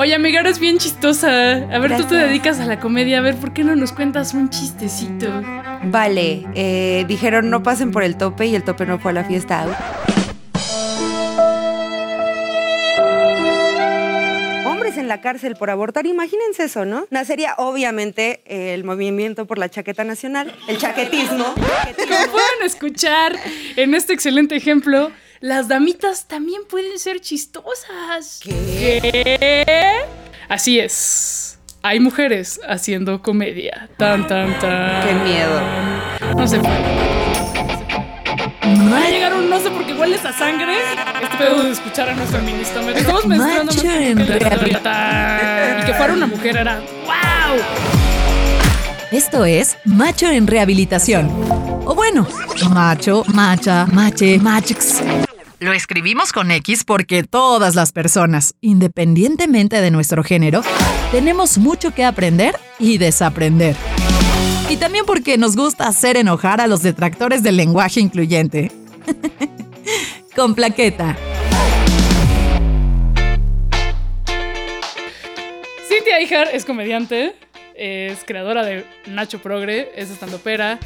Oye, amiga, eres bien chistosa. A ver, tú te dedicas a la comedia. A ver, ¿por qué no nos cuentas un chistecito? Vale, eh, dijeron no pasen por el tope y el tope no fue a la fiesta. Hombres en la cárcel por abortar, imagínense eso, ¿no? Nacería obviamente el movimiento por la chaqueta nacional, el chaquetismo. Como pueden escuchar en este excelente ejemplo, las damitas también pueden ser chistosas. ¿Qué? Así es. Hay mujeres haciendo comedia. Tan, tan, tan. Qué miedo. No sé. Va a llegar un no sé porque hueles a sangre. Este pedo de escuchar a nuestra feminista. Me estamos Macho más en que. Y que fuera una mujer era ¡Wow! Esto es Macho en Rehabilitación. O bueno, macho, macha, mache, machix. Lo escribimos con X porque todas las personas, independientemente de nuestro género, tenemos mucho que aprender y desaprender. Y también porque nos gusta hacer enojar a los detractores del lenguaje incluyente. con plaqueta. Cintia Ijar es comediante, es creadora de Nacho Progre, es estandopera,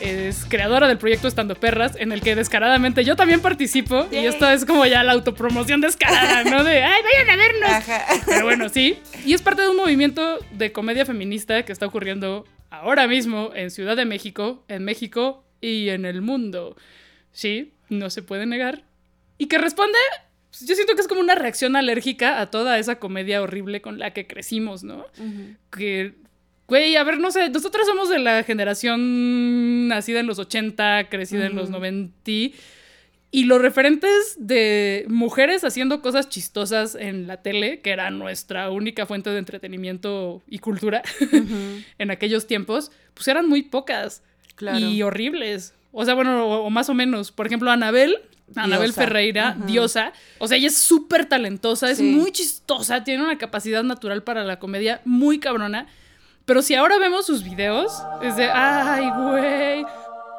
es creadora del proyecto Estando Perras, en el que descaradamente yo también participo. Y esto es como ya la autopromoción descarada, ¿no? De, ¡ay, vayan a vernos! Ajá. Pero bueno, sí. Y es parte de un movimiento de comedia feminista que está ocurriendo ahora mismo en Ciudad de México, en México y en el mundo. Sí, no se puede negar. Y que responde, pues, yo siento que es como una reacción alérgica a toda esa comedia horrible con la que crecimos, ¿no? Que, güey, a ver, no sé, nosotros somos de la generación nacida en los 80, crecida en los 90. Y los referentes de mujeres haciendo cosas chistosas en la tele, que era nuestra única fuente de entretenimiento y cultura en aquellos tiempos, pues eran muy pocas Claro. y horribles. O sea, bueno, o, o más o menos. Por ejemplo, Anabel, Anabel. Ferreira, diosa. O sea, ella es súper talentosa, es Sí. muy chistosa, tiene una capacidad natural para la comedia muy cabrona. Pero si ahora vemos sus videos, es de, ay, güey.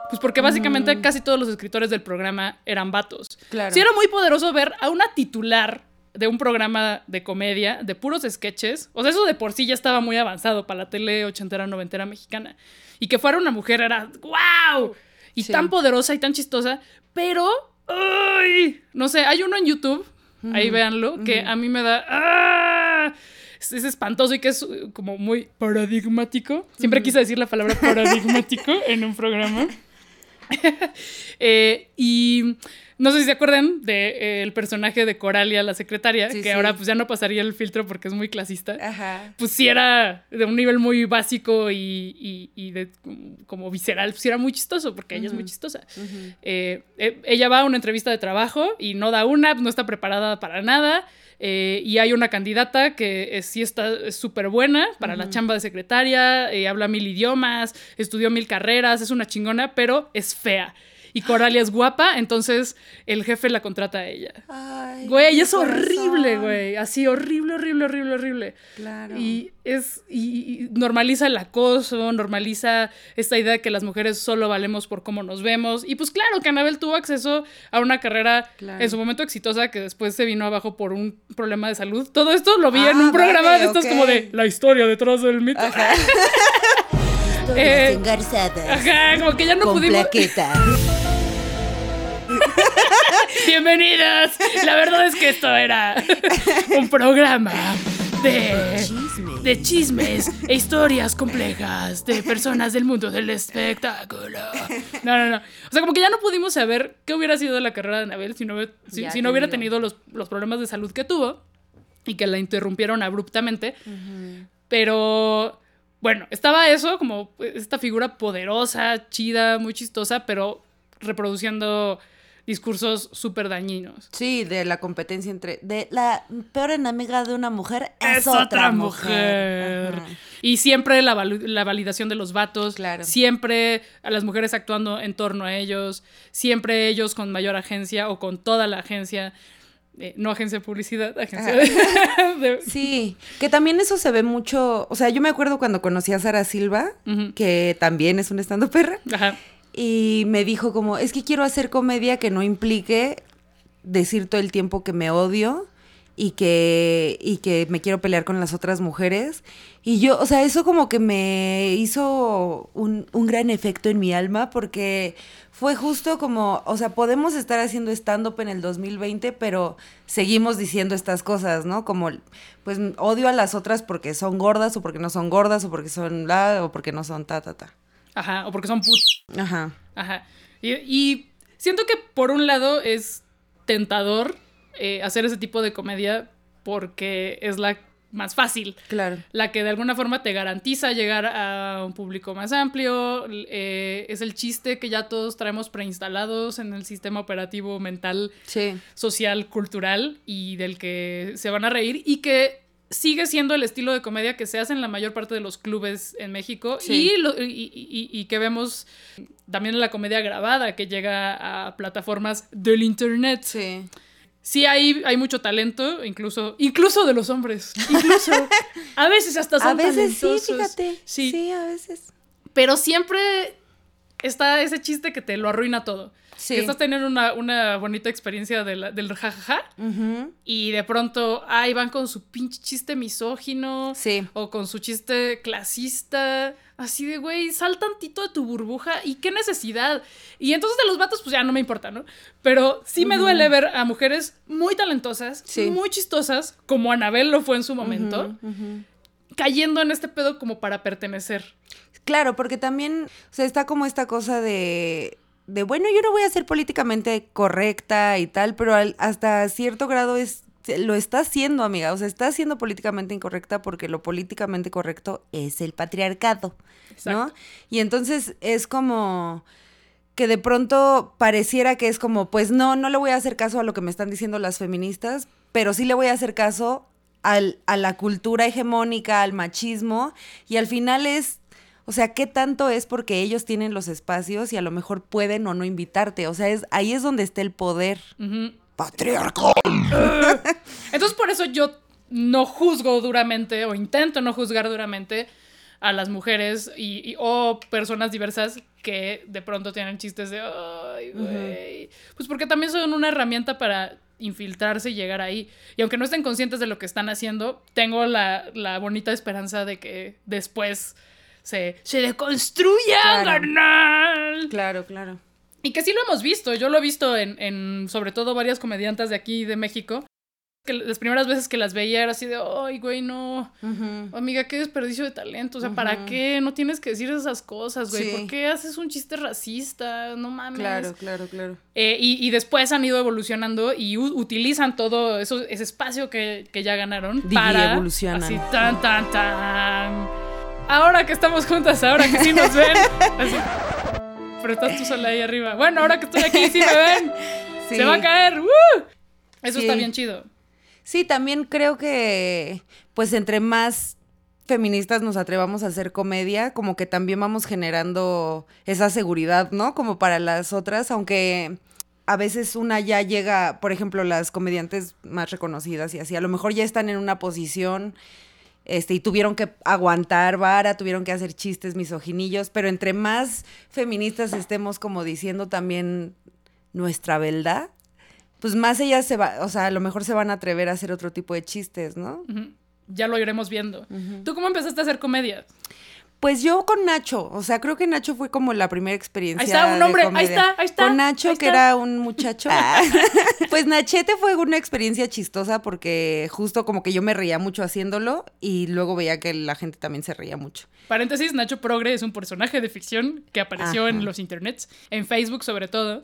Pues porque básicamente casi todos los escritores del programa eran vatos. Claro. Sí era muy poderoso ver a una titular de un programa de comedia, de puros sketches. O sea, eso de por sí ya estaba muy avanzado para la tele ochentera, noventera mexicana. Y que fuera una mujer era ¡wow! Y Sí. tan poderosa y tan chistosa, pero... ¡Ay! No sé, hay uno en YouTube, ahí véanlo, que a mí me da... ¡ah! Es, es espantoso y que es uh, como muy paradigmático. Siempre quise decir la palabra paradigmático en un programa. Eh, y no sé si se acuerdan del personaje de Coralia, la secretaria, Sí, que sí. ahora pues ya no pasaría el filtro porque es muy clasista. Ajá. Pues sí era de un nivel muy básico y, y- y de como visceral, pues era muy chistoso porque ella es muy chistosa. Eh, eh, ella va a una entrevista de trabajo y no da una, no está preparada para nada. Eh, y hay una candidata que eh, sí está súper buena para la chamba de secretaria, eh, habla mil idiomas, estudió mil carreras, es una chingona, pero es fea. Y Coralia es guapa, entonces el jefe la contrata a ella. Ay, Güey, es horrible, güey. Así, horrible, horrible, horrible, horrible. Claro. Y es. Y, y normaliza el acoso, normaliza esta idea de que las mujeres solo valemos por cómo nos vemos. Y pues claro, que Anabel tuvo acceso a una carrera Claro. en su momento exitosa que después se vino abajo por un problema de salud. Todo esto lo vi Ah, en un programa vale, de estos ok. como de la historia detrás del mito. Ajá. Eh, engarzadas. Ajá, como que ya no con pudimos. plaqueta. Bienvenidas. La verdad es que esto era un programa de Chisme. de chismes e historias complejas de personas del mundo del espectáculo. No, no, no. O sea, como que ya no pudimos saber qué hubiera sido la carrera de Anabel si no, si, Ya si te no hubiera tenido los, los problemas de salud que tuvo y que la interrumpieron abruptamente. Pero bueno, estaba eso, como esta figura poderosa, chida, muy chistosa, pero reproduciendo discursos súper dañinos. Sí, de la competencia entre. De la peor enemiga de una mujer es, es otra mujer. Y siempre la, la validación de los vatos, Claro. siempre a las mujeres actuando en torno a ellos, siempre ellos con mayor agencia o con toda la agencia, eh, no agencia de publicidad, agencia de... Sí, que también eso se ve mucho. O sea, yo me acuerdo cuando conocí a Sara Silva, que también es un estando perra, Ajá. Y me dijo como, es que quiero hacer comedia que no implique decir todo el tiempo que me odio y que, y que me quiero pelear con las otras mujeres. Y yo, o sea, eso como que me hizo un, un gran efecto en mi alma porque fue justo como, o sea, podemos estar haciendo stand-up en el 2020, pero seguimos diciendo estas cosas, ¿no? Como, pues odio a las otras porque son gordas o porque no son gordas o porque son la o porque no son ta, ta, ta. Ajá, o porque son put. Ajá. Ajá. Y, y siento que por un lado es tentador eh, hacer ese tipo de comedia porque es la más fácil. Claro. La que de alguna forma te garantiza llegar a un público más amplio. eh, es el chiste que ya todos traemos preinstalados en el sistema operativo mental, Sí. social, cultural y del que se van a reír y que sigue siendo el estilo de comedia que se hace en la mayor parte de los clubes en México Sí. y, lo- y- y- y que vemos también en la comedia grabada que llega a plataformas del internet. Sí. Sí, hay, hay mucho talento, incluso, incluso de los hombres. Incluso. a veces hasta son A veces sí, talentosos. fíjate. Sí, Sí, a veces. pero siempre está ese chiste que te lo arruina todo. Sí. Que estás teniendo una, una bonita experiencia de la- del jajaja Ujú. y de pronto, ahí van con su pinche chiste misógino. Sí. O con su chiste clasista. Así de, güey, sal tantito de tu burbuja. ¿Y qué necesidad? Y entonces de los vatos, pues ya no me importa, ¿no? Pero sí me duele ver a mujeres muy talentosas, Sí. muy chistosas, como Anabel lo fue en su momento, cayendo en este pedo como para pertenecer. Claro, porque también, o sea, está como esta cosa de, de bueno, yo no voy a ser políticamente correcta y tal, pero al- hasta cierto grado es lo está haciendo, amiga, o sea, está siendo políticamente incorrecta porque lo políticamente correcto es el patriarcado, ¿no? Y entonces es como que de pronto pareciera que es como, pues no, no le voy a hacer caso a lo que me están diciendo las feministas, pero sí le voy a hacer caso al- a la cultura hegemónica, al machismo, y al final es, o sea, ¿qué tanto es porque ellos tienen los espacios y a lo mejor pueden o no invitarte? O sea, es, ahí es donde está el poder. Ujú. Patriarcal. Entonces por eso yo no juzgo duramente o intento no juzgar duramente a las mujeres y, y- o personas diversas que de pronto tienen chistes de ay güey pues porque también son una herramienta para infiltrarse y llegar ahí y aunque no estén conscientes de lo que están haciendo tengo la, la bonita esperanza de que después se, se deconstruya Claro. carnal Claro, claro. y que sí lo hemos visto, yo lo he visto en, en sobre todo varias comediantas de aquí de México, que las primeras veces que las veía era así de, ay, güey, no, Ujú. amiga, qué desperdicio de talento, o sea, ¿para Ujú. qué? No tienes que decir esas cosas, güey, Sí. ¿por qué haces un chiste racista? No mames. Claro, claro, claro. Eh, y, y después han ido evolucionando y utilizan todo eso, ese espacio que, que ya ganaron para... Divievolucionan. Así, tan, tan, tan. Ahora que estamos juntas, ahora que sí nos ven. Así. Pero estás tú sola ahí arriba. Bueno, ahora que estoy aquí sí me ven. Sí. Se va a caer. ¡Woo! Eso Sí. está bien chido. Sí, también creo que, pues, entre más feministas nos atrevamos a hacer comedia, como que también vamos generando esa seguridad, ¿no? Como para las otras, aunque a veces una ya llega, por ejemplo, las comediantes más reconocidas y así, a lo mejor ya están en una posición este, y tuvieron que aguantar vara, tuvieron que hacer chistes misoginillos, pero entre más feministas estemos como diciendo también nuestra verdad, pues más ellas se va, o sea, a lo mejor se van a atrever a hacer otro tipo de chistes, ¿no? Ya lo iremos viendo. ¿Tú cómo empezaste a hacer comedia? Pues yo con Nacho, o sea, creo que Nacho fue como la primera experiencia. Ahí está, un de hombre, ahí está, ahí está, Con Nacho, que era un muchacho. Ah. pues Nachete fue una experiencia chistosa porque justo como que yo me reía mucho haciéndolo y luego veía que la gente también se reía mucho. Paréntesis, Nacho Progre es un personaje de ficción que apareció Ajá. en los internets, en Facebook sobre todo,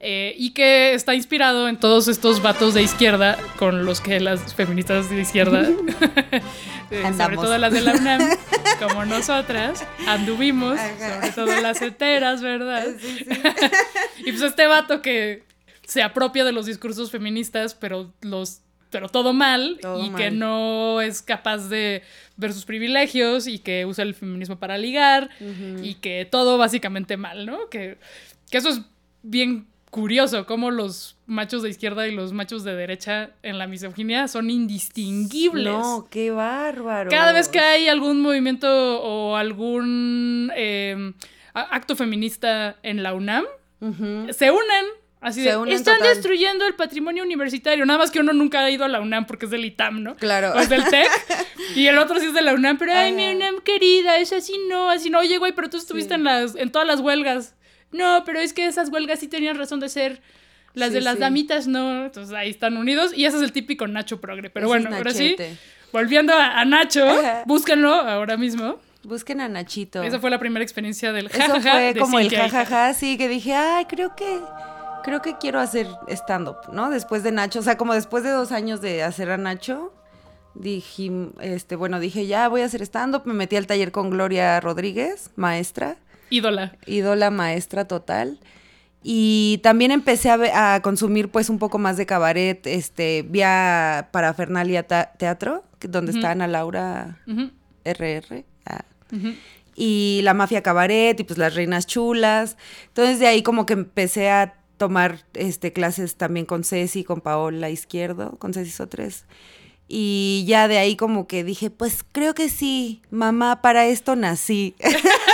eh, y que está inspirado en todos estos vatos de izquierda con los que las feministas de izquierda, eh, sobre todo las de la UNAM, como nosotras, anduvimos, Ajá. sobre todo las heteras, ¿verdad? y pues este vato que se apropia de los discursos feministas, pero los pero todo mal Todo y que no es capaz de ver sus privilegios y que usa el feminismo para ligar y que todo básicamente mal, ¿no? Que, que eso es bien curioso, cómo los machos de izquierda y los machos de derecha en la misoginia son indistinguibles. No, qué bárbaro. Cada vez que hay algún movimiento o algún eh, acto feminista en la UNAM, se unen Así Se de, unen están total. destruyendo el patrimonio universitario. Nada más que uno nunca ha ido a la UNAM porque es del ITAM, ¿no? Claro. O es del TEC. y el otro sí es de la UNAM. Pero, ay, mi. UNAM querida, es así no, así no. Oye, güey, pero tú estuviste Sí. en, las, en todas las huelgas. No, pero es que esas huelgas sí tenían razón de ser. Las Sí, de las sí. damitas no. Entonces ahí están unidos. Y ese es el típico Nacho Progre. Pero es bueno, ahora sí. Volviendo a, a Nacho, Ajá. búsquenlo ahora mismo. Busquen a Nachito. Esa fue la primera experiencia del Eso jajaja. fue de como el jajaja, sí, que dije, ay, creo que, creo que quiero hacer stand-up, ¿no? Después de Nacho, o sea, como después de dos años de hacer a Nacho, dije, este, bueno, dije, ya voy a hacer stand-up, me metí al taller con Gloria Rodríguez, maestra, Ídola. ídola maestra total. Y también empecé a, a consumir pues un poco más de cabaret, este, vía Parafernalia Teatro, donde Ujú. está Ana Laura RR. ah, y la mafia cabaret y pues las reinas chulas. Entonces de ahí como que empecé a tomar este clases también con Ceci, con Paola Izquierdo, con Ceci Sotres. Y ya de ahí como que dije, pues creo que sí, mamá, para esto nací.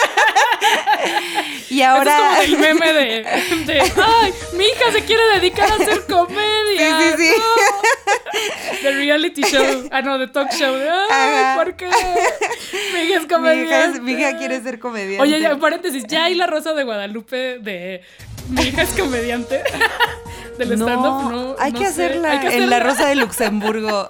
y ahora... Eso es como el meme de, de, ay, mi hija se quiere dedicar a hacer comedia. Sí, sí, sí. no". De reality show. Ah, no, de talk show. Ay, Ajá. ¿por qué? Mi hija es mi, hija, comediante. mi hija quiere ser comediante. Oye, ya, paréntesis, ya hay la rosa de Guadalupe de mi hija es comediante. Del stand-up, no. hay, no que sé. hacerla Hay que en la. Rosa de Luxemburgo.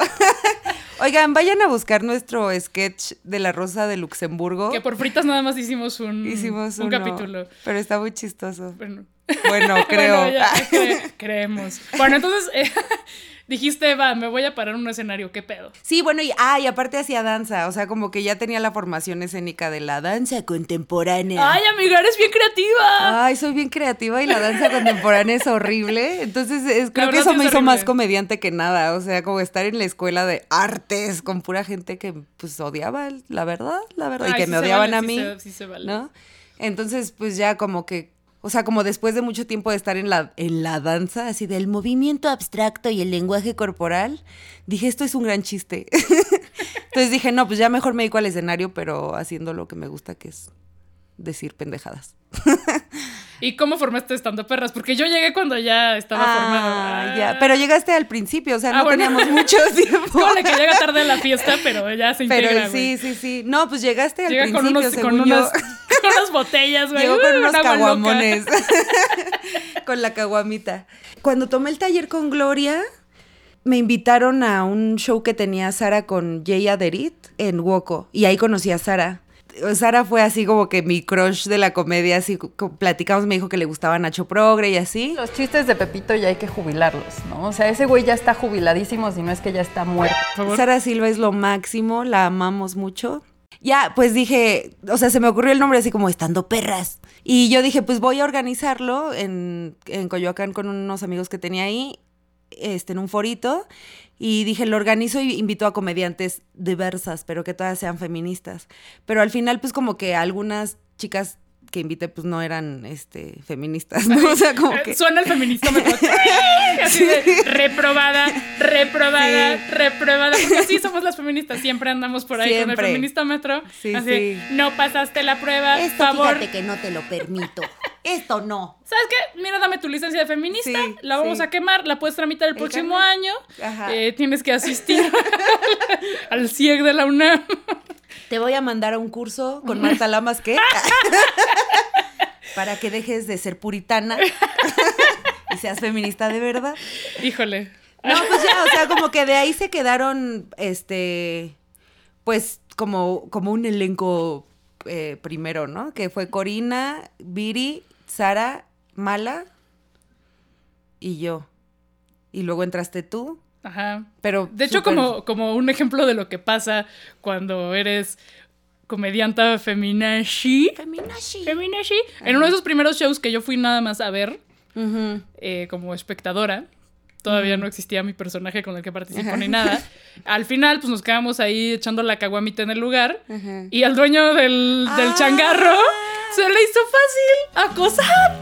Oigan, vayan a buscar nuestro sketch de la Rosa de Luxemburgo. Que por fritas nada más hicimos un, Hicimos un uno, capítulo. Pero está muy chistoso. Bueno. Bueno, creo. Bueno, ya, cre- creemos. Bueno, entonces eh, dijiste, va, me voy a parar en un escenario, ¿qué pedo? Sí, bueno, y, ah, y aparte hacía danza, o sea, como que ya tenía la formación escénica de la danza contemporánea. Ay, amiga, eres bien creativa. Ay, soy bien creativa y la danza contemporánea es horrible. Entonces, es- creo que eso sí me es hizo más comediante que nada. O sea, como estar en la escuela de artes con pura gente que, pues, odiaba, la verdad, la verdad. Ay, y que sí me odiaban vale, a sí mí. se- sí se vale. ¿No? Entonces, pues ya como que. O sea, como después de mucho tiempo de estar en la, en la danza, así del movimiento abstracto y el lenguaje corporal, dije, esto es un gran chiste. Entonces dije, no, pues ya mejor me dedico al escenario, pero haciendo lo que me gusta, que es decir pendejadas. ¿Y cómo formaste estando perras? Porque yo llegué cuando ya estaba Ah, formado. ya. Pero llegaste al principio, o sea, Ah, no bueno. teníamos mucho tiempo. Como la que llega tarde a la fiesta, pero ya se integra, Pero sí, sí, sí. No, pues llegaste al Llega principio, con, unos, con, unas. Con unas botellas, güey. Llegó Uh, con unos caguamones. con la caguamita. Cuando tomé el taller con Gloria, me invitaron a un show que tenía Sara con Jay Aderit en Woco. Y ahí conocí a Sara. Sara fue así como que mi crush de la comedia, así platicamos, me dijo que le gustaba Nacho Progre y así. Los chistes de Pepito ya hay que jubilarlos, ¿no? O sea, ese güey ya está jubiladísimo, si no es que ya está muerto. Sara Silva es lo máximo, la amamos mucho. Ya, pues dije, o sea, se me ocurrió el nombre así como estando perras. Y yo dije, pues voy a organizarlo en, en Coyoacán con unos amigos que tenía ahí, este, en un forito. Y dije, lo organizo y invito a comediantes diversas, pero que todas sean feministas. Pero al final, pues como que algunas chicas que invité, pues no eran este, feministas, ¿no? O sea, como Eh, que... Suena el feministómetro. Así de reprobada, reprobada, Sí. reprobada. Porque así somos las feministas. Siempre andamos por ahí con el feministómetro. Sí, así sí. no pasaste la prueba, Esto favor. fíjate que no te lo permito. Esto no. ¿Sabes qué? Mira, dame tu licencia de feminista. Sí, la vamos sí. a quemar. La puedes tramitar el próximo año. Ajá. Eh, tienes que asistir al CIEG de la UNAM. Te voy a mandar a un curso con Marta Lamas, ¿qué? Para que dejes de ser puritana y seas feminista de verdad. Híjole. No, pues ya, o sea, como que de ahí se quedaron, este, pues como, como un elenco eh, primero, ¿no? Que fue Corina, Viri, Sara, Mala y yo. Y luego entraste tú, Ajá. pero... De hecho, como, como un ejemplo de lo que pasa cuando eres comedianta feminashi. Feminashi. Feminashi. En uno de esos primeros shows que yo fui nada más a ver eh, como espectadora. Todavía no existía mi personaje con el que participo ni nada. Al final, pues nos quedamos ahí echando la caguamita en el lugar. Ajá. Y al dueño del, del Ah. changarro se le hizo fácil acosar.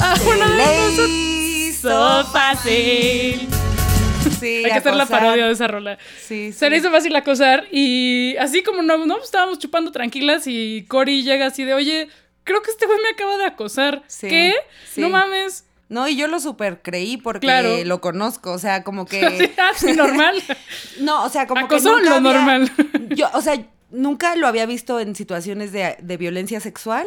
A una de nosotros. Hizo fácil. Sí, Hay que hacer la parodia de esa rola. Sí, Se le hizo fácil acosar y así como no, no estábamos chupando tranquilas y Cory llega así de, oye, creo que este güey me acaba de acosar. Sí, ¿Qué? No mames. No, y yo lo super creí porque Claro. lo conozco, o sea, como que... ah, normal. No, o sea, como que Acosó nunca lo había- normal. Yo, o sea, nunca lo había visto en situaciones de, de violencia sexual,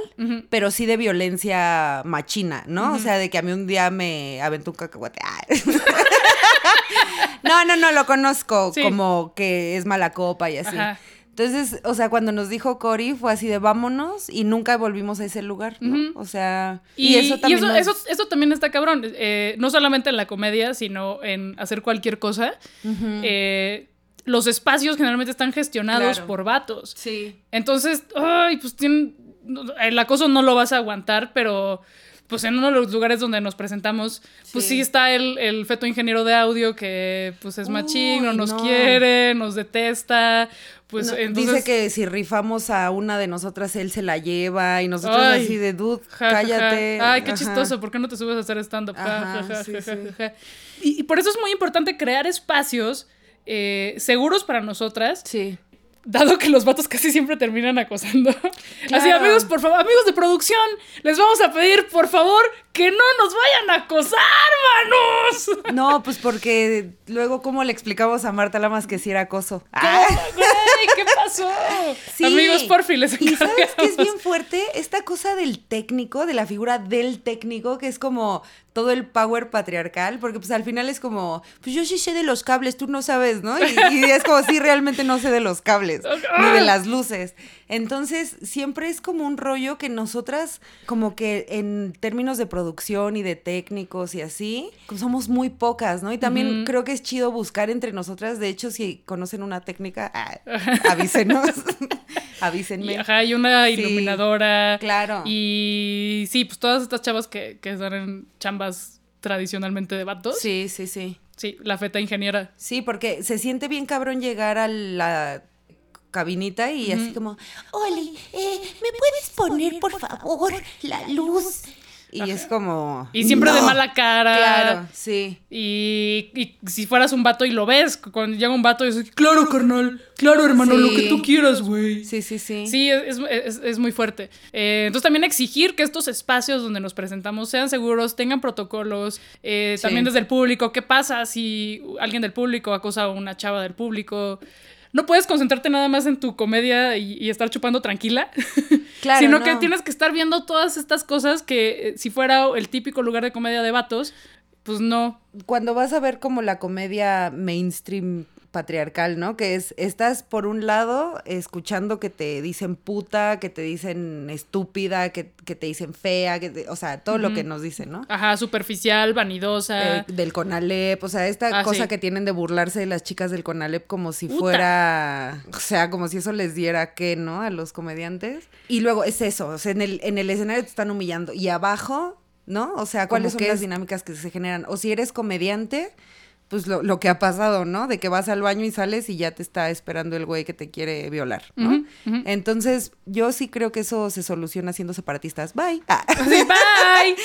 pero sí de violencia machina, ¿no? O sea, de que a mí un día me aventó un cacahuate. Ah. no, no, no, lo conozco Sí. como que es mala copa y así. Ajá. Entonces, o sea, cuando nos dijo Cory fue así de vámonos y nunca volvimos a ese lugar, ¿no? O sea, Y, y eso, también nos- eso, eso también está cabrón. Eh, no solamente en la comedia, sino en hacer cualquier cosa. Eh, los espacios generalmente están gestionados Claro. por vatos. Sí. Entonces, ay, pues tienen. El acoso no lo vas a aguantar, pero pues en uno de los lugares donde nos presentamos, pues sí, Sí. está el, el feto ingeniero de audio que pues es machín, no nos no. quiere, nos detesta. Pues No, entonces. Dice que si rifamos a una de nosotras, él se la lleva y nosotros Ay. así de dude, Ja, ja, ja. cállate. Ay, qué Ajá. chistoso, ¿por qué no te subes a hacer stand-up? Sí, sí. y por eso es muy importante crear espacios eh, seguros para nosotras, Sí. Dado que los vatos casi siempre terminan acosando. Así, amigos, por favor, amigos de producción, les vamos a pedir, por favor, que no nos vayan a acosar, manos. No, pues porque luego, ¿cómo le explicamos a Marta Lamas que si era acoso? Güey, ¿qué pasó? Sí. Amigos, porfi, les Y sabes que es bien fuerte esta cosa del técnico, de la figura del técnico, que es como todo el power patriarcal, porque pues al final es como, pues yo sí sé de los cables, tú no sabes, ¿no? Y, y es como, sí, realmente no sé de los cables, ni de las luces. Entonces, siempre es como un rollo que nosotras, como que en términos de producción y de técnicos y así, somos muy pocas, ¿no? Y también creo que es chido buscar entre nosotras, de hecho, si conocen una técnica, ah, avísenos, avísenme. Y, ajá, y una Sí, iluminadora. claro. Y sí, pues todas estas chavas que, que están en chambas tradicionalmente de vatos. Sí, sí, sí. Sí, la feta ingeniera. Sí, porque se siente bien cabrón llegar a la cabinita y así como, Oli, eh, ¿me puedes poner, por favor, la luz? y es como... Y siempre de mala cara. Claro, sí. Y, y si fueras un vato y lo ves, cuando llega un vato y dices, claro, carnal, claro, hermano, lo que tú quieras, güey. Sí, sí, sí. Sí, es, es- es muy fuerte. Eh, entonces también exigir que estos espacios donde nos presentamos sean seguros, tengan protocolos, eh, Sí. también desde el público. ¿Qué pasa si alguien del público acosa a una chava del público? No puedes concentrarte nada más en tu comedia y, y estar chupando tranquila, Claro, sino no. que tienes que estar viendo todas estas cosas que eh, si fuera el típico lugar de comedia de vatos, pues no. Cuando vas a ver como la comedia mainstream patriarcal, ¿no? Que es, estás por un lado escuchando que te dicen puta, que te dicen estúpida, que, que te dicen fea, que te- o sea, todo lo que nos dicen, ¿no? Ajá, superficial, vanidosa. Eh, del Conalep, o sea, esta Ah, cosa sí. que tienen de burlarse de las chicas del Conalep como si fuera, o sea, como si eso les diera qué, ¿no? A los comediantes. Y luego es eso, o sea, en el, en el escenario te están humillando y abajo, ¿no? O sea, ¿cuáles son que las dinámicas que se generan? O si eres comediante, pues lo, lo que ha pasado, ¿no? De que vas al baño y sales y ya te está esperando el güey que te quiere violar, ¿no? Entonces, yo sí creo que eso se soluciona siendo separatistas. Bye. Ah. Sí, bye.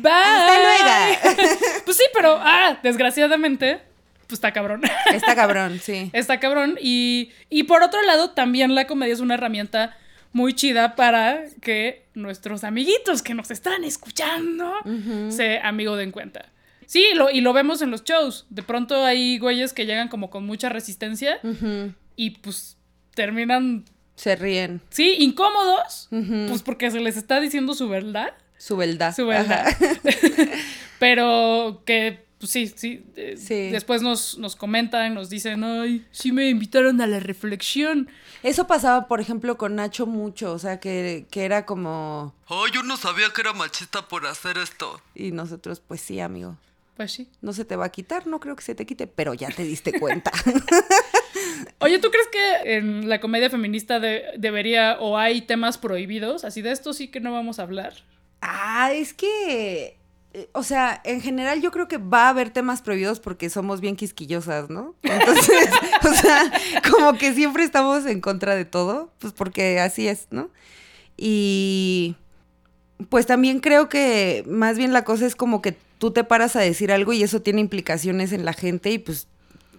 Bye. Hasta luego. Pues sí, pero, ah, desgraciadamente, pues está cabrón. Está cabrón, sí. Está cabrón. Y, y por otro lado, también la comedia es una herramienta muy chida para que nuestros amiguitos que nos están escuchando se amigo den cuenta. Sí, lo, y lo vemos en los shows. De pronto hay güeyes que llegan como con mucha resistencia y pues terminan, Se ríen. sí, incómodos, pues porque se les está diciendo su verdad. Su verdad. Su verdad. Pero que, pues sí, sí, eh, Sí. Después nos, nos comentan, nos dicen, ay, sí me invitaron a la reflexión. Eso pasaba, por ejemplo, con Nacho mucho, o sea, que, que era como... Oh, yo no sabía que era machista por hacer esto. Y nosotros, pues sí, amigo, Pues sí. no se te va a quitar, no creo que se te quite, pero ya te diste cuenta. Oye, ¿tú crees que en la comedia feminista de- debería o hay temas prohibidos? Así de esto sí que no vamos a hablar. ah, es que... eh, O sea, en general yo creo que va a haber temas prohibidos porque somos bien quisquillosas, ¿no? Entonces, o sea, como que siempre estamos en contra de todo, pues porque así es, ¿no? Y pues también creo que más bien la cosa es como que tú te paras a decir algo y eso tiene implicaciones en la gente y pues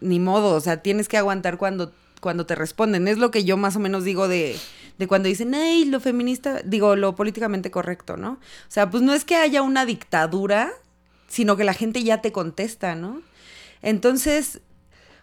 ni modo, o sea, tienes que aguantar cuando, cuando te responden. Es lo que yo más o menos digo de, de cuando dicen, ay, lo feminista, digo, lo políticamente correcto, ¿no? O sea, pues no es que haya una dictadura, sino que la gente ya te contesta, ¿no? Entonces,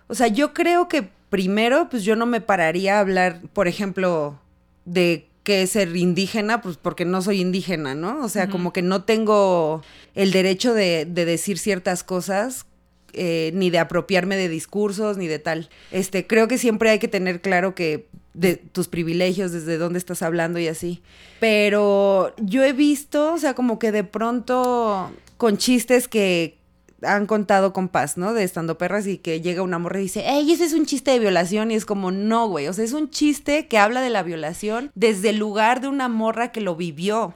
o sea, yo creo que primero, pues yo no me pararía a hablar, por ejemplo, de qué es ser indígena, pues porque no soy indígena, ¿no? O sea, como que no tengo el derecho de, de decir ciertas cosas eh, ni de apropiarme de discursos, ni de tal. Este, creo que siempre hay que tener claro que de tus privilegios, desde dónde estás hablando y así. Pero yo he visto, o sea, como que de pronto con chistes que han contado con paz, ¿no? De estando perras y que llega una morra y dice, ¡Ey, ese es un chiste de violación! Y es como, no, güey. O sea, es un chiste que habla de la violación desde el lugar de una morra que lo vivió.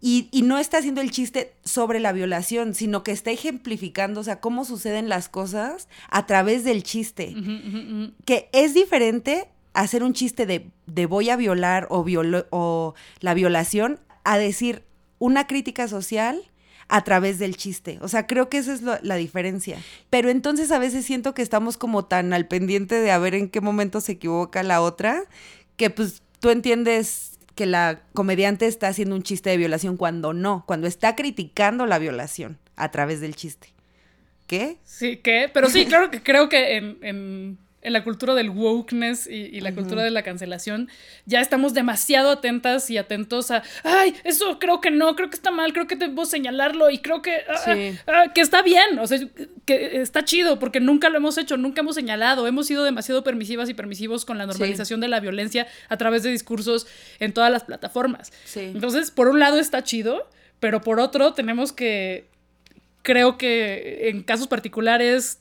y, y no está haciendo el chiste sobre la violación, sino que está ejemplificando, o sea, cómo suceden las cosas a través del chiste. Que es diferente hacer un chiste de, de voy a violar o, violo- o la violación a decir una crítica social a través del chiste. O sea, creo que esa es lo- la diferencia. Pero entonces a veces siento que estamos como tan al pendiente de a ver en qué momento se equivoca la otra, que pues tú entiendes que la comediante está haciendo un chiste de violación cuando no, cuando está criticando la violación a través del chiste. ¿Qué? Sí, ¿qué? Pero sí, claro que creo que en, en- en la cultura del wokeness y, y la cultura de la cancelación ya estamos demasiado atentas y atentos a, ay, eso creo que no, creo que está mal, creo que debo señalarlo y creo que, ah, Sí. ah, ah, que está bien, o sea, que está chido porque nunca lo hemos hecho, nunca hemos señalado, hemos sido demasiado permisivas y permisivos con la normalización de la violencia a través de discursos en todas las plataformas. Sí. Entonces, por un lado está chido, pero por otro tenemos que creo que en casos particulares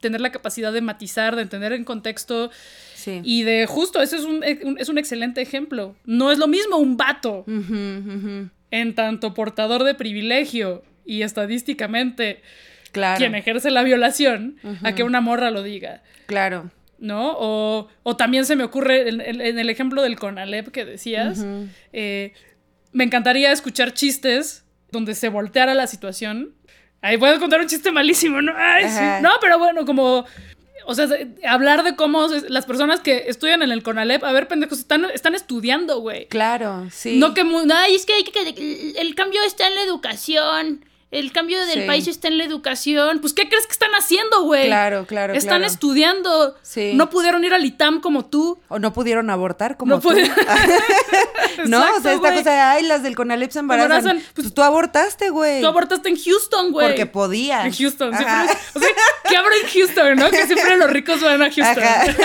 tener la capacidad de matizar, de entender en contexto Sí. y de justo, ese es un, un- es un excelente ejemplo. No es lo mismo un vato en tanto portador de privilegio y estadísticamente Claro. quien ejerce la violación a que una morra lo diga. Claro. ¿no? O, o también se me ocurre en, en- en el ejemplo del Conalep que decías, eh, me encantaría escuchar chistes donde se volteara la situación. Ahí puedo contar un chiste malísimo, ¿no? Ay, sí. No, pero bueno, como... O sea, hablar de cómo las personas que estudian en el Conalep, a ver, pendejos, están, están estudiando, güey. Claro, sí. No que Ay, es que, hay que el, el cambio está en la educación. El cambio del Sí. país está en la educación. Pues, ¿qué crees que están haciendo, güey? Claro, claro, Están claro. estudiando. Sí. No pudieron ir al ITAM como tú. O no pudieron abortar como No tú. pudieron. no, o sea, esta güey. cosa de, ay, las del Conalep se embarazan. Embarazan, Pues, pues, tú abortaste, güey. Tú abortaste en Houston, güey. Porque podías. En Houston. Siempre, o sea, que abro en Houston, ¿no? Que siempre los ricos van a Houston.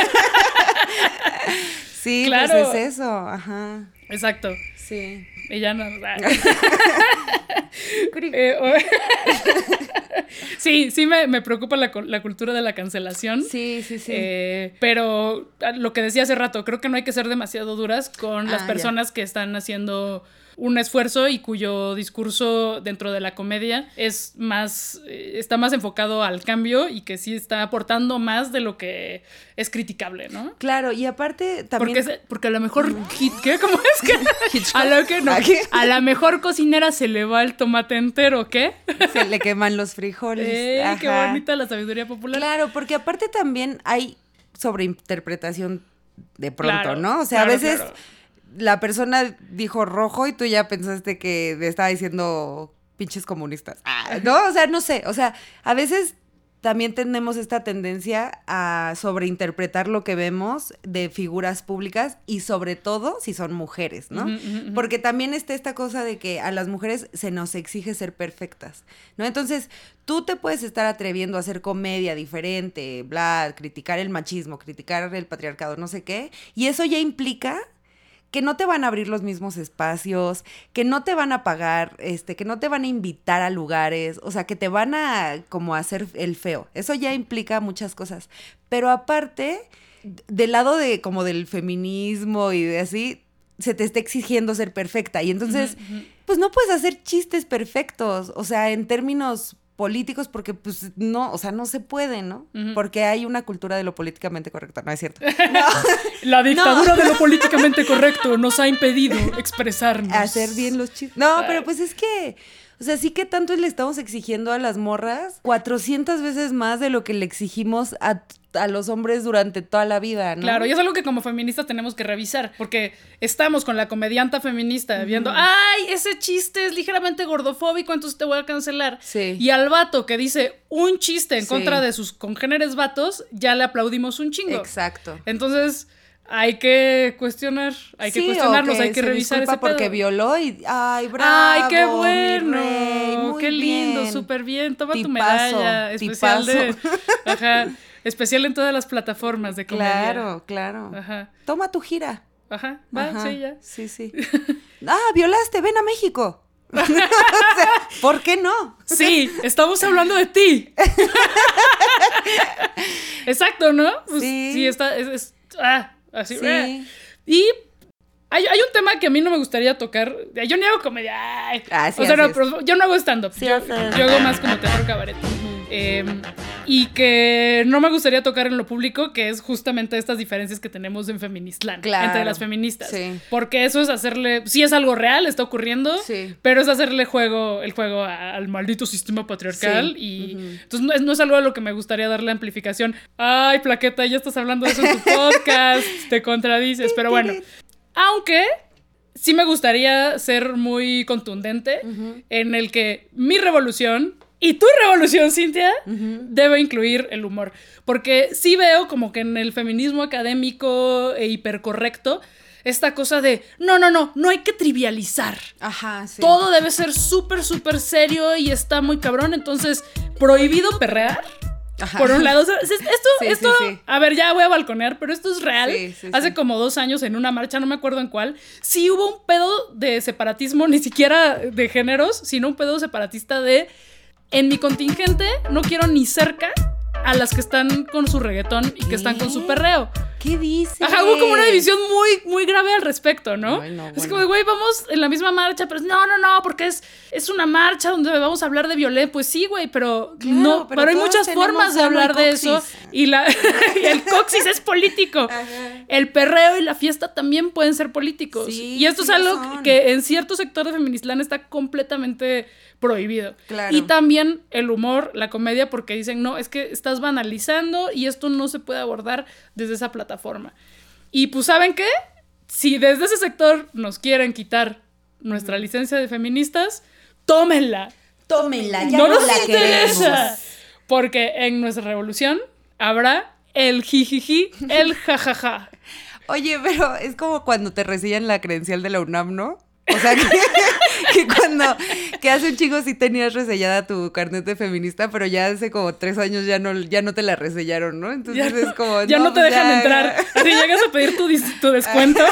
Sí, Claro. pues es eso. Ajá. Exacto. Sí. Y ya no. Eh, o- sí, sí me, me preocupa la, la cultura de la cancelación. Sí, sí, sí. Eh, pero lo que decía hace rato, creo que no hay que ser demasiado duras con las Ah, ya. personas que están haciendo un esfuerzo y cuyo discurso dentro de la comedia es más eh, está más enfocado al cambio y que sí está aportando más de lo que es criticable, ¿no? Claro, y aparte también. Porque, porque a lo mejor ¿qué? ¿Cómo es que? A lo que no. ¿A la mejor cocinera se le va el tomate entero, ¿qué? se le queman los frijoles. Ey, qué bonita la sabiduría popular. Claro, porque aparte también hay sobreinterpretación de pronto, Claro, ¿no? O sea, claro, a veces claro. la persona dijo rojo y tú ya pensaste que le estaba diciendo pinches comunistas. Ah, no, o sea, no sé. O sea, a veces también tenemos esta tendencia a sobreinterpretar lo que vemos de figuras públicas y sobre todo si son mujeres, ¿no? Porque también está esta cosa de que a las mujeres se nos exige ser perfectas, ¿no? Entonces, tú te puedes estar atreviendo a hacer comedia diferente, bla, criticar el machismo, criticar el patriarcado, no sé qué, y eso ya implica que no te van a abrir los mismos espacios, que no te van a pagar, este, que no te van a invitar a lugares, o sea, que te van a como hacer el feo. Eso ya implica muchas cosas. Pero aparte, del lado de como del feminismo y de así, se te está exigiendo ser perfecta. Y entonces, pues no puedes hacer chistes perfectos, o sea, en términos políticos, porque pues no, o sea, no se puede, ¿no? Porque hay una cultura de lo políticamente correcto, no es cierto. La dictadura de lo políticamente correcto nos ha impedido expresarnos. hacer bien los chistes. No, pero pues es que, O sea, sí que tanto le estamos exigiendo a las morras 400 veces más de lo que le exigimos a, a los hombres durante toda la vida, ¿no? Claro, y es algo que como feministas tenemos que revisar, porque estamos con la comedianta feminista viendo, ay, ese chiste es ligeramente gordofóbico, entonces te voy a cancelar. Sí. Y al vato que dice un chiste en Sí. contra de sus congéneres vatos, ya le aplaudimos un chingo. Exacto. Entonces, hay que cuestionar, hay que Sí, cuestionarnos, hay que revisar ese porque pedo. violó y ay, bravo. Ay, qué bueno. rey, muy qué lindo, súper bien. Toma tu medalla. Especial de. Ajá. Especial en todas las plataformas de comedia. Claro, claro. Ajá. Toma tu gira. Ajá. Va, Ajá, sí, ya. Sí, sí. ah, violaste, ven a México. O sea, ¿Por qué no? Sí, estamos hablando de ti. Exacto, ¿no? Pues, Sí. sí. está. Es, es- ah, así. Sí. eh. Y hay, hay un tema que a mí no me gustaría tocar. Yo ni hago comedia. Ah, sí o sea, no, yo no hago stand-up. Sí yo, haces. yo hago más como teatro cabaret. Eh, y que no me gustaría tocar en lo público, que es justamente estas diferencias que tenemos en Feministland Claro. entre las feministas. Sí. Porque eso es hacerle. Sí, es algo real, está ocurriendo. Sí. Pero es hacerle juego, el juego al maldito sistema patriarcal. Sí. Y entonces no es, no es algo a lo que me gustaría darle amplificación. Ay, plaqueta, ya estás hablando de eso en tu podcast. te contradices. Pero bueno. Aunque sí me gustaría ser muy contundente en el que mi revolución y tu revolución, Cintia, debe incluir el humor. Porque sí veo como que en el feminismo académico e hipercorrecto, esta cosa de, no, no, no, no hay que trivializar. Ajá, sí. Todo debe ser súper, súper serio y está muy cabrón. Entonces, prohibido perrear. Ajá. Por un lado, o sea, es- esto, Sí, esto, sí, a ver, ya voy a balconear, pero esto es real. Hace como dos años en una marcha, no me acuerdo en cuál, sí hubo un pedo de separatismo, ni siquiera de géneros, sino un pedo separatista de, en mi contingente no quiero ni cerca a las que están con su reggaetón y que están con su perreo. ¿Qué dices? Ajá, hubo como una división muy, muy grave al respecto, ¿no? Bueno, Es como, güey, vamos en la misma marcha, pero no, no, no, porque es, es una marcha donde vamos a hablar de violencia. Pues sí, güey, pero Claro, no, pero pero, hay muchas formas de hablar de eso. Y, la, y el coxis es político. El perreo y la fiesta también pueden ser políticos. Sí, y esto sí es algo son. que en cierto sector de Feministlán está completamente prohibido. Claro. Y también el humor, la comedia, porque dicen, no, es que estás banalizando y esto no se puede abordar desde esa plataforma. Y pues, ¿saben qué? Si desde ese sector nos quieren quitar nuestra licencia de feministas, tómenla. Tómenla, ya no no, nos la interesa. queremos. Porque en nuestra revolución habrá el jijiji, el jajaja. Oye, pero es como cuando te resillan la credencial de la UNAM, ¿no? O sea, que, que cuando, que hace un chico sí tenías resellada tu carnet de feminista, pero ya hace como tres años ya no, ya no te la resellaron, ¿no? Entonces Ya, es como... ya no, te pues dejan ya, entrar. Así llegas a pedir tu, tu descuento.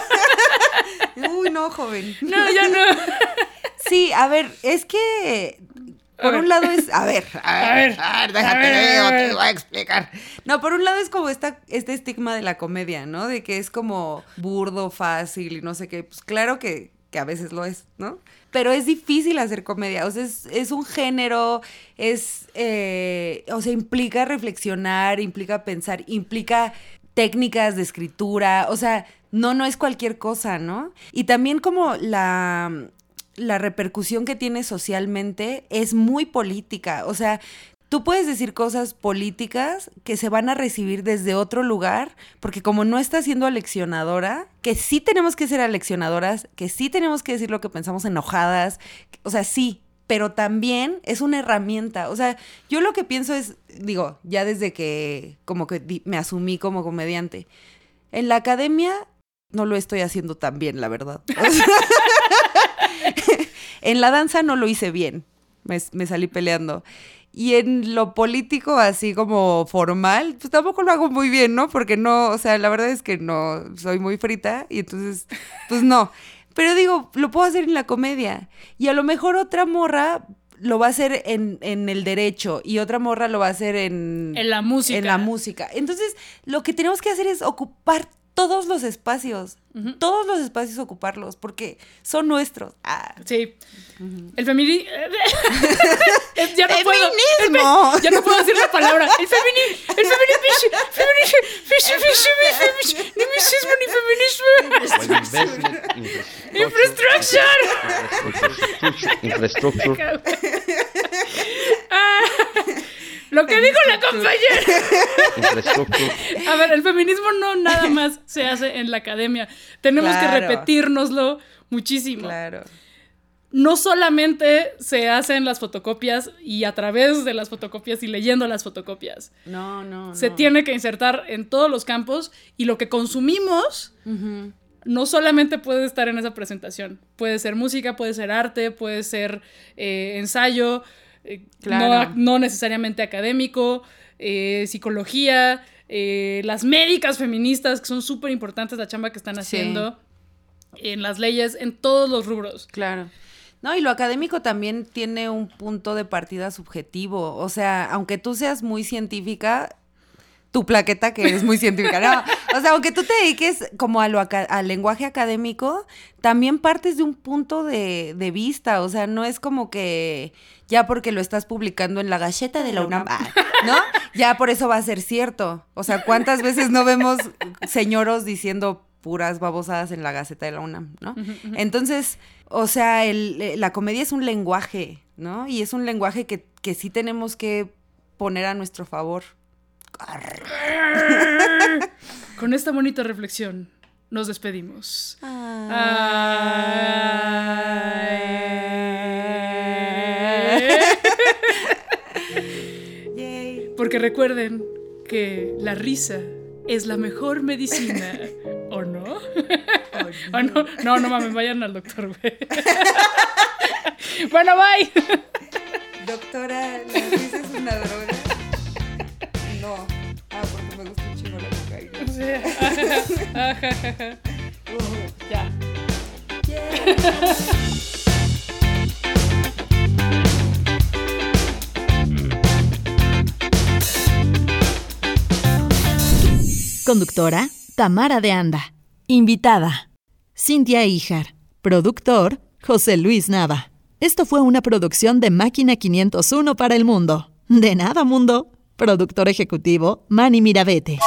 Uy, no, joven. No, ya no. Sí, a ver, es que por un lado es, a ver, a ver, A ver, déjate a ver, veo, a ver. te voy a explicar. No, por un lado es como esta, este estigma de la comedia, ¿no? De que es como burdo, fácil y no sé qué. Pues claro que, que a veces lo es, ¿no? Pero es difícil hacer comedia, o sea, es, un género, es, eh, o sea, implica reflexionar, implica pensar, implica técnicas de escritura, o sea, no, no es cualquier cosa, ¿no? Y también como la, la repercusión que tiene socialmente es muy política, o sea, tú puedes decir cosas políticas que se van a recibir desde otro lugar, porque como no estás siendo aleccionadora, que sí tenemos que ser aleccionadoras, que sí tenemos que decir lo que pensamos enojadas, o sea, sí, pero también es una herramienta. O sea, yo lo que pienso es, digo, ya desde que como que me asumí como comediante, en la academia no lo estoy haciendo tan bien, la verdad. En la danza no lo hice bien, me salí peleando. Y en lo político, así como formal, pues tampoco lo hago muy bien, ¿no? Porque no, o sea, la verdad es que no, soy muy frita y entonces, pues no. Pero digo, lo puedo hacer en la comedia. Y a lo mejor otra morra lo va a hacer en, en el derecho y otra morra lo va a hacer en... En la música. En la música. Entonces, lo que tenemos que hacer es ocupar todos los espacios, todos los espacios ocuparlos, porque son nuestros. Ah. Sí. El feminismo. ya no puedo. Decir la palabra. El feminismo. El feminismo. Feminismo. Feminismo. Feminismo. Feminismo. Infrastructure. Infrastructure. Infrastructure. Lo que dijo la compañera. A ver, el feminismo no nada más se hace en la academia. Tenemos que repetírnoslo muchísimo. Claro. No solamente se hacen las fotocopias y a través de las fotocopias y leyendo las fotocopias. No, no. Se no. tiene que insertar en todos los campos y lo que consumimos no solamente puede estar en esa presentación. Puede ser música, puede ser arte, puede ser eh, ensayo, eh, Claro. no, no necesariamente académico, eh, psicología, eh, las médicas feministas, que son súper importantes la chamba que están Sí. haciendo en las leyes, en todos los rubros. Claro. No, y lo académico también tiene un punto de partida subjetivo. O sea, aunque tú seas muy científica, tu plaqueta que eres muy científica, no. O sea, aunque tú te dediques como a lo aca- al lenguaje académico, también partes de un punto de, de vista. O sea, no es como que ya porque lo estás publicando en la galleta de la UNAM, ah, ¿no? Ya por eso va a ser cierto. O sea, ¿cuántas veces no vemos señoros diciendo puras babosadas en la Gaceta de la UNAM, ¿no? Entonces, o sea, el- eh, la comedia es un lenguaje, ¿no? Y es un lenguaje que, que sí tenemos que poner a nuestro favor. Con esta bonita reflexión nos despedimos. Porque recuerden que la risa es la mejor medicina, ¿o no? ¿O no? No, no mames, vayan al doctor, güey. bueno, bye. Doctora, ¿la risa es una droga? No. Ah, porque me gusta un chingo la cocaína. ya. Conductora, Tamara de Anda. Invitada, Cintia Ijar. Productor, José Luis Nava. Esto fue una producción de Máquina 501 para el mundo. De nada, mundo. Productor ejecutivo, Manny Mirabete.